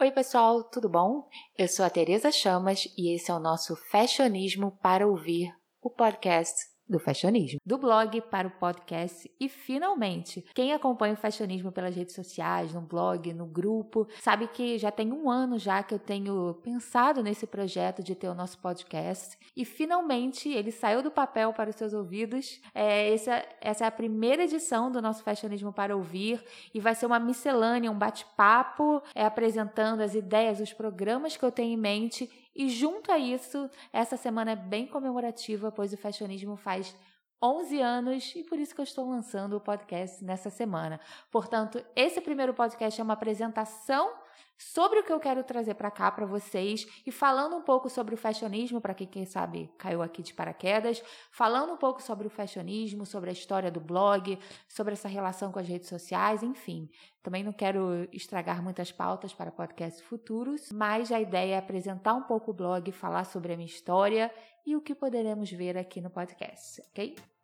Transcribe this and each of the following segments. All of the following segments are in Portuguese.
Oi, pessoal, tudo bom? Eu sou a Tereza Chamas e esse é o nosso Fashionismo para ouvir, o podcast do fashionismo, do blog para o podcast e finalmente, quem acompanha o fashionismo pelas redes sociais, no blog, no grupo, sabe que já tem um ano já que eu tenho pensado nesse projeto de ter o nosso podcast e finalmente ele saiu do papel para os seus ouvidos. É, essa, essa é a primeira edição do nosso fashionismo para ouvir e vai ser uma miscelânea, um bate-papo, é, apresentando as ideias, os programas que eu tenho em mente e junto a isso, essa semana é bem comemorativa, pois o fashionismo faz 11 anos e por isso que eu estou lançando o podcast nessa semana. Portanto, esse primeiro podcast é uma apresentação sobre o que eu quero trazer para cá para vocês e falando um pouco sobre o fashionismo, para quem, quem sabe caiu aqui de paraquedas, falando um pouco sobre o fashionismo, sobre a história do blog, sobre essa relação com as redes sociais, enfim. Também não quero estragar muitas pautas para podcasts futuros, mas a ideia é apresentar um pouco o blog, falar sobre a minha história e o que poderemos ver aqui no podcast, ok?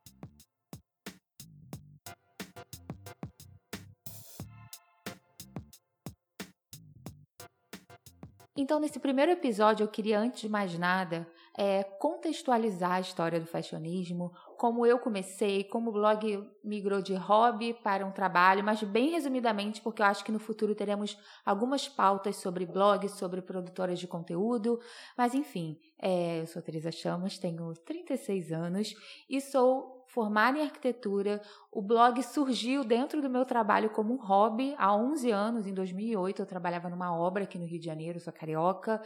Então, nesse primeiro episódio, eu queria, antes de mais nada, é, contextualizar a história do fashionismo, como eu comecei, como o blog migrou de hobby para um trabalho, mas bem resumidamente, porque eu acho que no futuro teremos algumas pautas sobre blogs, sobre produtoras de conteúdo, mas enfim, é, eu sou Teresa Chamas, tenho 36 anos e sou formada em arquitetura. O blog surgiu dentro do meu trabalho como um hobby há 11 anos. Em 2008, eu trabalhava numa obra aqui no Rio de Janeiro, sou carioca.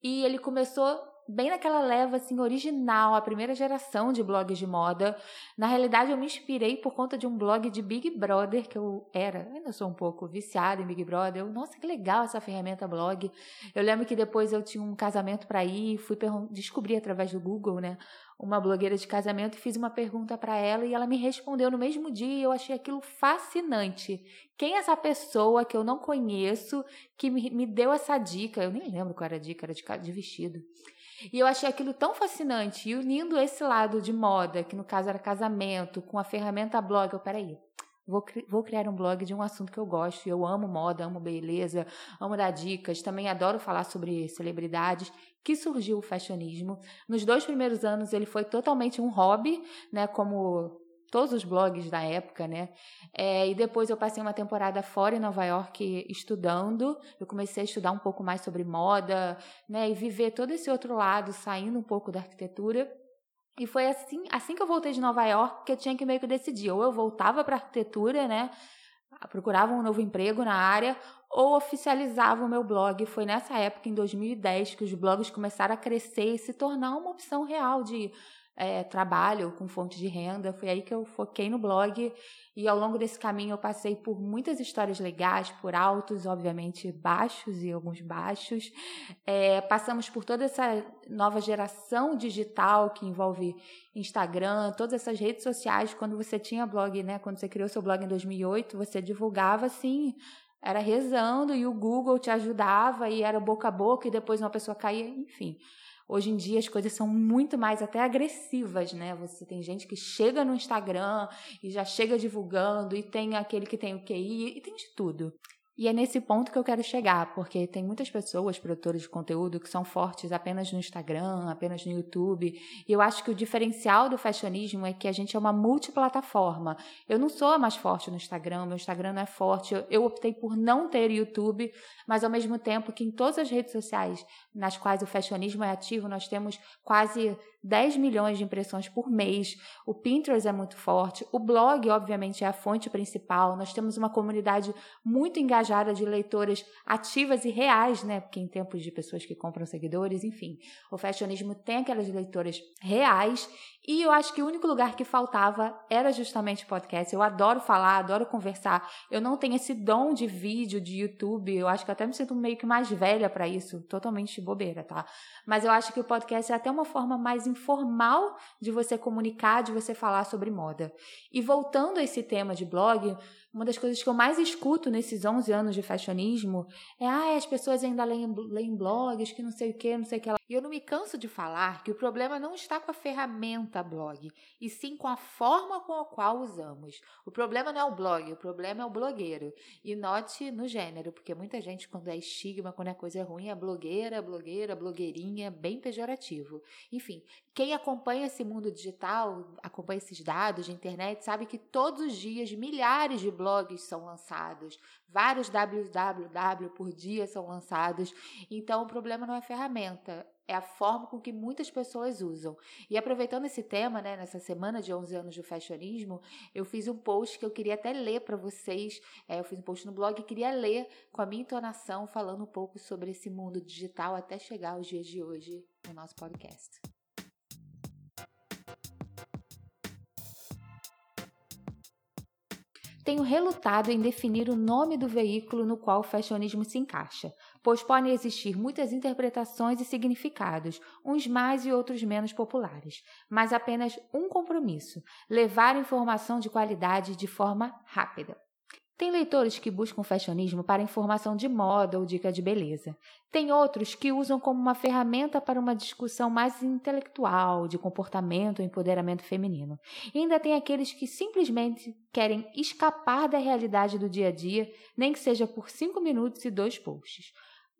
E ele começou bem naquela leva assim original, a primeira geração de blogs de moda. Na realidade, eu me inspirei por conta de um blog de Big Brother que eu era, ainda sou um pouco viciada em Big Brother. Eu, nossa, que legal essa ferramenta blog. Eu lembro que depois eu tinha um casamento para ir, fui descobrir através do Google, né, uma blogueira de casamento e fiz uma pergunta para ela e ela me respondeu no mesmo dia e eu achei aquilo fascinante. Quem é essa pessoa que eu não conheço que me, me deu essa dica? Eu nem lembro qual era a dica, era de, de vestido. E eu achei aquilo tão fascinante e unindo esse lado de moda, que no caso era casamento, com a ferramenta blog. Eu, peraí, Vou, cri vou, criar um blog de um assunto que eu gosto. Eu amo moda, amo beleza, amo dar dicas. Também adoro falar sobre celebridades. Que surgiu o fashionismo. Nos dois primeiros anos ele foi totalmente um hobby, né? Como todos os blogs da época, né? É, e depois eu passei uma temporada fora em Nova York estudando. Eu comecei a estudar um pouco mais sobre moda, né? E viver todo esse outro lado, saindo um pouco da arquitetura. E foi assim, assim que eu voltei de Nova York que eu tinha que meio que decidir. Ou eu voltava para arquitetura, né? Procurava um novo emprego na área, ou oficializava o meu blog. Foi nessa época, em 2010, que os blogs começaram a crescer e se tornar uma opção real de é, trabalho com fonte de renda. Foi aí que eu foquei no blog e ao longo desse caminho eu passei por muitas histórias legais, por altos, obviamente baixos e alguns baixos. É, passamos por toda essa nova geração digital que envolve Instagram, todas essas redes sociais. Quando você tinha blog, né? Quando você criou seu blog em 2008, você divulgava assim era rezando e o Google te ajudava e era boca a boca e depois uma pessoa caía, enfim. Hoje em dia as coisas são muito mais até agressivas, né? Você tem gente que chega no Instagram e já chega divulgando, e tem aquele que tem o QI, e tem de tudo. E é nesse ponto que eu quero chegar, porque tem muitas pessoas, produtores de conteúdo, que são fortes apenas no Instagram, apenas no YouTube. E eu acho que o diferencial do fashionismo é que a gente é uma multiplataforma. Eu não sou a mais forte no Instagram, meu Instagram não é forte. Eu optei por não ter YouTube, mas ao mesmo tempo que em todas as redes sociais nas quais o fashionismo é ativo, nós temos quase 10 milhões de impressões por mês. O Pinterest é muito forte. O blog, obviamente, é a fonte principal. Nós temos uma comunidade muito engajada de leitoras ativas e reais, né? Porque em tempos de pessoas que compram seguidores, enfim, o fashionismo tem aquelas leitoras reais e eu acho que o único lugar que faltava era justamente podcast. Eu adoro falar, adoro conversar. Eu não tenho esse dom de vídeo, de YouTube. Eu acho que até me sinto meio que mais velha para isso. Totalmente bobeira, tá? Mas eu acho que o podcast é até uma forma mais informal de você comunicar, de você falar sobre moda. E voltando a esse tema de blog, uma das coisas que eu mais escuto nesses 11 anos de fashionismo é: ah, as pessoas ainda leem, leem blogs, que não sei o que, não sei o que lá. E eu não me canso de falar que o problema não está com a ferramenta blog, e sim com a forma com a qual usamos. O problema não é o blog, o problema é o blogueiro. E note no gênero, porque muita gente, quando é estigma, quando é coisa ruim, é blogueira, blogueira, blogueirinha, bem pejorativo. Enfim, quem acompanha esse mundo digital, acompanha esses dados de internet, sabe que todos os dias milhares de blogs são lançados, vários www por dia são lançados. Então, o problema não é a ferramenta, é a forma com que muitas pessoas usam. E aproveitando esse tema, né, nessa semana de 11 anos do fashionismo, eu fiz um post que eu queria até ler para vocês. É, eu fiz um post no blog e queria ler com a minha entonação, falando um pouco sobre esse mundo digital até chegar aos dias de hoje no nosso podcast. Tenho relutado em definir o nome do veículo no qual o fashionismo se encaixa, pois podem existir muitas interpretações e significados, uns mais e outros menos populares, mas apenas um compromisso: levar informação de qualidade de forma rápida. Tem leitores que buscam fashionismo para informação de moda ou dica de beleza. Tem outros que usam como uma ferramenta para uma discussão mais intelectual, de comportamento ou empoderamento feminino. E ainda tem aqueles que simplesmente querem escapar da realidade do dia a dia, nem que seja por cinco minutos e dois posts.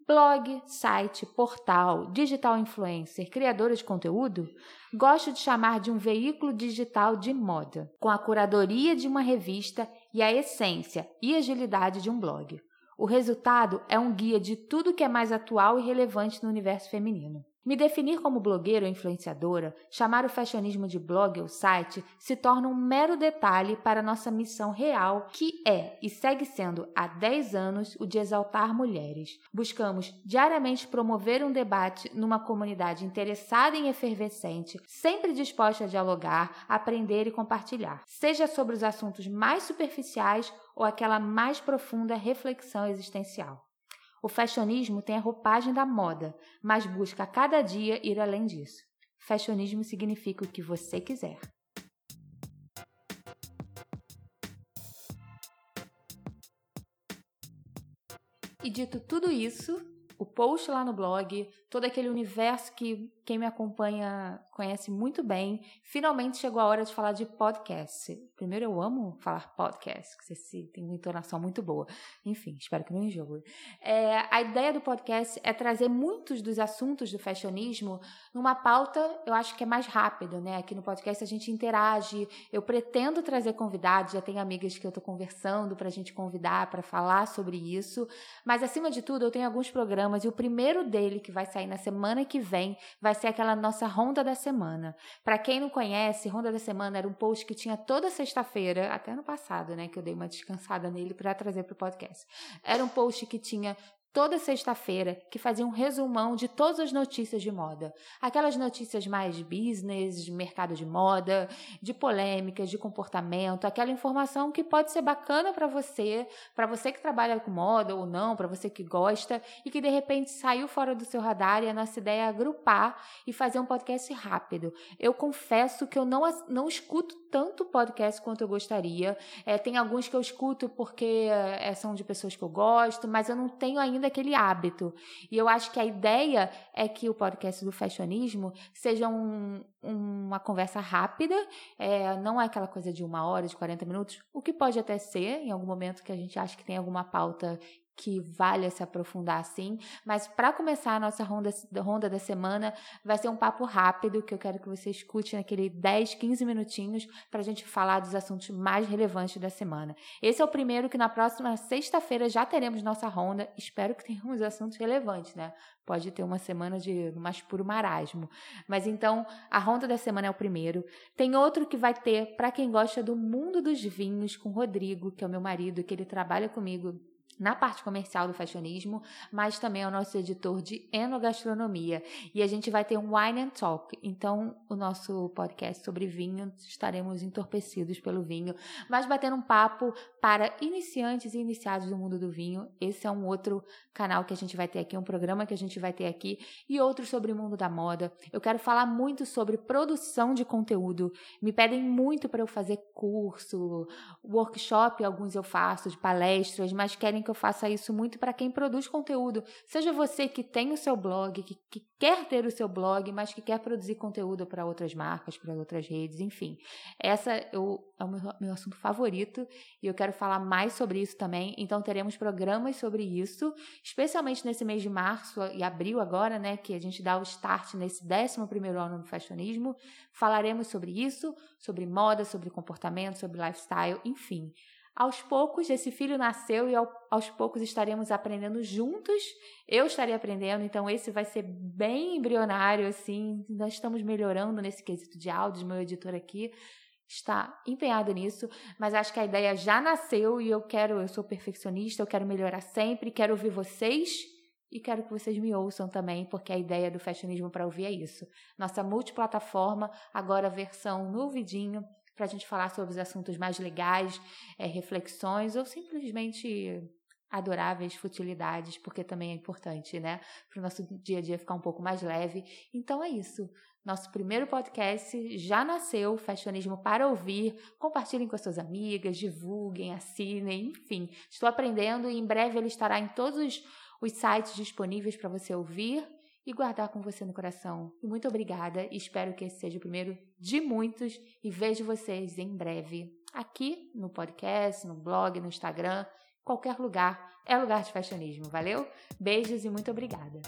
Blog, site, portal, digital influencer, criadora de conteúdo, gosto de chamar de um veículo digital de moda, com a curadoria de uma revista e a essência e agilidade de um blog. O resultado é um guia de tudo que é mais atual e relevante no universo feminino. Me definir como blogueira ou influenciadora, chamar o fashionismo de blog ou site, se torna um mero detalhe para nossa missão real, que é e segue sendo há 10 anos o de exaltar mulheres. Buscamos diariamente promover um debate numa comunidade interessada e efervescente, sempre disposta a dialogar, aprender e compartilhar, seja sobre os assuntos mais superficiais ou aquela mais profunda reflexão existencial. O fashionismo tem a roupagem da moda, mas busca a cada dia ir além disso. Fashionismo significa o que você quiser. E dito tudo isso, o post lá no blog, todo aquele universo que quem me acompanha conhece muito bem, finalmente chegou a hora de falar de podcast. Primeiro, eu amo falar podcast, que você tem uma entonação muito boa. Enfim, espero que não enjoe. É, a ideia do podcast é trazer muitos dos assuntos do fashionismo numa pauta, eu acho que é mais rápido, né? Aqui no podcast a gente interage, eu pretendo trazer convidados, já tenho amigas que eu estou conversando para a gente convidar para falar sobre isso, mas acima de tudo eu tenho alguns programas e o primeiro dele que vai sair na semana que vem vai ser aquela nossa ronda da semana. Para quem não conhece, ronda da semana era um post que tinha toda sexta-feira, até no passado, né, que eu dei uma descansada nele para trazer para o podcast. Era um post que tinha toda sexta-feira, que fazia um resumão de todas as notícias de moda. Aquelas notícias mais business, de mercado de moda, de polêmicas, de comportamento, aquela informação que pode ser bacana para você, para você que trabalha com moda ou não, para você que gosta e que de repente saiu fora do seu radar e a nossa ideia é agrupar e fazer um podcast rápido. Eu confesso que eu não, não escuto tanto podcast quanto eu gostaria. É, tem alguns que eu escuto porque é, são de pessoas que eu gosto, mas eu não tenho ainda aquele hábito. E eu acho que a ideia é que o podcast do fashionismo seja um, uma conversa rápida, é, não é aquela coisa de uma hora, de 40 minutos, o que pode até ser em algum momento que a gente acha que tem alguma pauta que valha se aprofundar assim, mas para começar a nossa ronda, ronda da semana, vai ser um papo rápido que eu quero que você escute naquele 10, 15 minutinhos para a gente falar dos assuntos mais relevantes da semana. Esse é o primeiro que na próxima sexta-feira já teremos nossa ronda. Espero que tenhamos assuntos relevantes, né? Pode ter uma semana de mais puro marasmo. Mas então, a ronda da semana é o primeiro. Tem outro que vai ter para quem gosta do mundo dos vinhos com Rodrigo, que é o meu marido, que ele trabalha comigo na parte comercial do fashionismo, mas também é o nosso editor de enogastronomia. E a gente vai ter um Wine and Talk. Então, o nosso podcast sobre vinho, estaremos entorpecidos pelo vinho, mas batendo um papo para iniciantes e iniciados do mundo do vinho. Esse é um outro canal que a gente vai ter aqui, um programa que a gente vai ter aqui, e outro sobre o mundo da moda. Eu quero falar muito sobre produção de conteúdo. Me pedem muito para eu fazer curso, workshop, alguns eu faço, de palestras, mas querem que eu faça isso muito para quem produz conteúdo. Seja você que tem o seu blog, que, que quer ter o seu blog, mas que quer produzir conteúdo para outras marcas, para outras redes, enfim. Essa eu, é o meu, meu assunto favorito e eu quero falar mais sobre isso também. Então teremos programas sobre isso, especialmente nesse mês de março e abril agora, né, que a gente dá o start nesse 11 primeiro ano do fashionismo. Falaremos sobre isso, sobre moda, sobre comportamento, sobre lifestyle, enfim. Aos poucos, esse filho nasceu e aos poucos estaremos aprendendo juntos. Eu estarei aprendendo, então esse vai ser bem embrionário, assim. Nós estamos melhorando nesse quesito de áudio, meu editor aqui está empenhado nisso, mas acho que a ideia já nasceu e eu quero, eu sou perfeccionista, eu quero melhorar sempre, quero ouvir vocês e quero que vocês me ouçam também, porque a ideia do fashionismo para ouvir é isso. Nossa multiplataforma, agora versão no vidinho, para a gente falar sobre os assuntos mais legais, é, reflexões ou simplesmente adoráveis futilidades, porque também é importante, né? Para o nosso dia a dia ficar um pouco mais leve. Então é isso. Nosso primeiro podcast já nasceu, Fashionismo para Ouvir. Compartilhem com as suas amigas, divulguem, assinem, enfim. Estou aprendendo e em breve ele estará em todos os, os sites disponíveis para você ouvir e guardar com você no coração. E muito obrigada, espero que esse seja o primeiro de muitos e vejo vocês em breve aqui no podcast, no blog, no Instagram, qualquer lugar é lugar de fashionismo. Valeu? Beijos e muito obrigada.